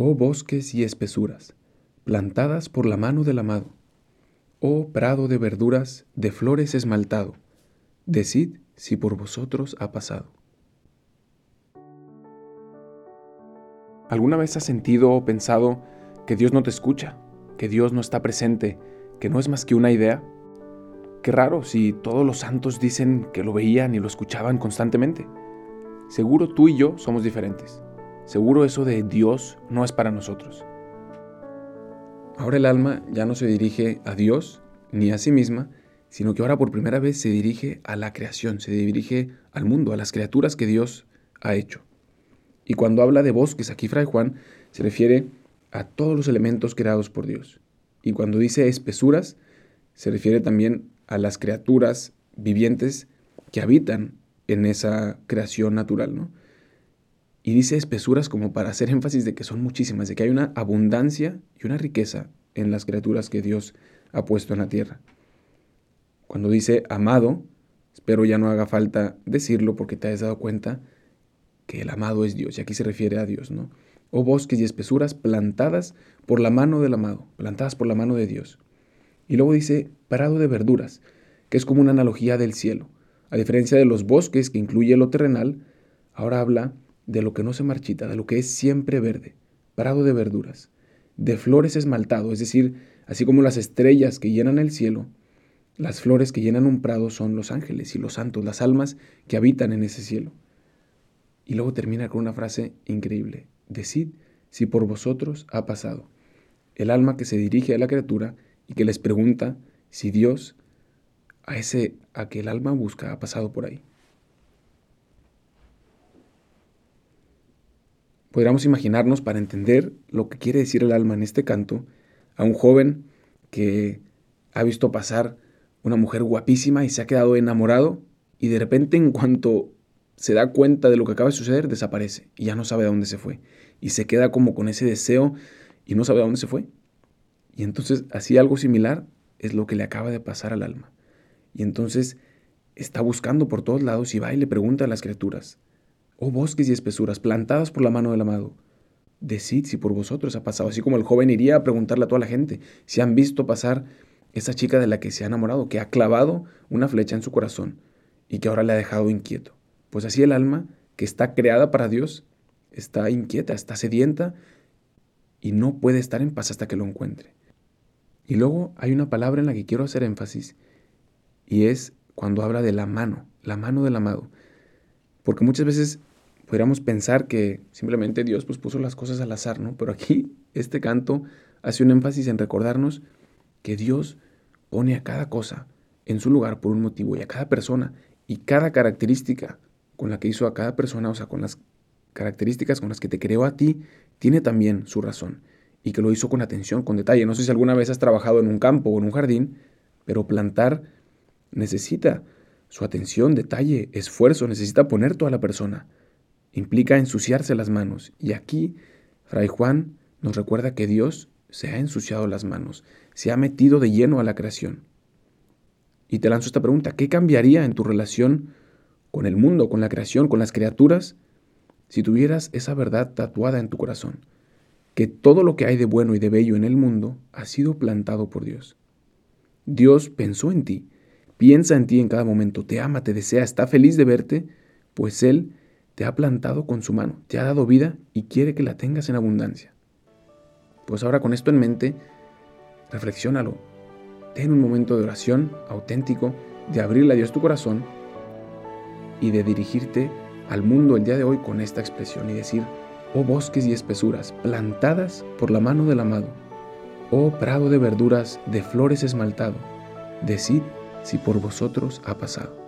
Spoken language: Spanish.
oh bosques y espesuras, plantadas por la mano del amado, oh prado de verduras, de flores esmaltado, decid si por vosotros ha pasado. ¿Alguna vez has sentido o pensado que Dios no te escucha, que Dios no está presente, que no es más que una idea? Qué raro si todos los santos dicen que lo veían y lo escuchaban constantemente. Seguro tú y yo somos diferentes. Seguro eso de Dios no es para nosotros. Ahora el alma ya no se dirige a Dios ni a sí misma, sino que ahora por primera vez se dirige a la creación, se dirige al mundo, a las criaturas que Dios ha hecho. Y cuando habla de bosques, aquí Fray Juan se refiere a todos los elementos creados por Dios. Y cuando dice espesuras, se refiere también a las criaturas vivientes que habitan en esa creación natural, ¿no? Y dice espesuras como para hacer énfasis de que son muchísimas, de que hay una abundancia y una riqueza en las criaturas que Dios ha puesto en la tierra. Cuando dice amado, espero ya no haga falta decirlo porque te has dado cuenta que el amado es Dios, y aquí se refiere a Dios, ¿no? O bosques y espesuras plantadas por la mano del amado, plantadas por la mano de Dios. Y luego dice prado de verduras, que es como una analogía del cielo. A diferencia de los bosques que incluye lo terrenal, ahora habla de lo que no se marchita, de lo que es siempre verde, prado de verduras, de flores esmaltado, es decir, así como las estrellas que llenan el cielo, las flores que llenan un prado son los ángeles y los santos, las almas que habitan en ese cielo. Y luego termina con una frase increíble. Decid si por vosotros ha pasado. El alma que se dirige a la criatura y que les pregunta si Dios a ese a que el alma busca ha pasado por ahí. Podríamos imaginarnos para entender lo que quiere decir el alma en este canto a un joven que ha visto pasar una mujer guapísima y se ha quedado enamorado y de repente en cuanto se da cuenta de lo que acaba de suceder desaparece y ya no sabe a dónde se fue y se queda como con ese deseo y no sabe a dónde se fue. Y entonces así algo similar es lo que le acaba de pasar al alma. Y entonces está buscando por todos lados y va y le pregunta a las criaturas, oh bosques y espesuras plantadas por la mano del amado, decid si por vosotros ha pasado, así como el joven iría a preguntarle a toda la gente si han visto pasar esa chica de la que se ha enamorado, que ha clavado una flecha en su corazón y que ahora le ha dejado inquieto. Pues así el alma, que está creada para Dios, está inquieta, está sedienta y no puede estar en paz hasta que lo encuentre. Y luego hay una palabra en la que quiero hacer énfasis y es cuando habla de la mano, la mano del amado. Porque muchas veces podríamos pensar que simplemente Dios pues, puso las cosas al azar, ¿no? Pero aquí este canto hace un énfasis en recordarnos que Dios pone a cada cosa en su lugar por un motivo y a cada persona y cada característica con la que hizo a cada persona, o sea, con las características con las que te creó a ti, tiene también su razón y que lo hizo con atención, con detalle. No sé si alguna vez has trabajado en un campo o en un jardín, pero plantar necesita su atención, detalle, esfuerzo, necesita poner toda la persona. Implica ensuciarse las manos. Y aquí, Fray Juan nos recuerda que Dios se ha ensuciado las manos, se ha metido de lleno a la creación. Y te lanzo esta pregunta, ¿qué cambiaría en tu relación con el mundo, con la creación, con las criaturas, si tuvieras esa verdad tatuada en tu corazón? Que todo lo que hay de bueno y de bello en el mundo ha sido plantado por Dios. Dios pensó en ti, Piensa en ti en cada momento, te ama, te desea, está feliz de verte, pues Él te ha plantado con su mano, te ha dado vida y quiere que la tengas en abundancia. Pues ahora con esto en mente, reflexiónalo. Ten un momento de oración auténtico, de abrirle a Dios tu corazón y de dirigirte al mundo el día de hoy con esta expresión y decir, oh bosques y espesuras, plantadas por la mano del amado, oh prado de verduras, de flores esmaltado, decid si por vosotros ha pasado.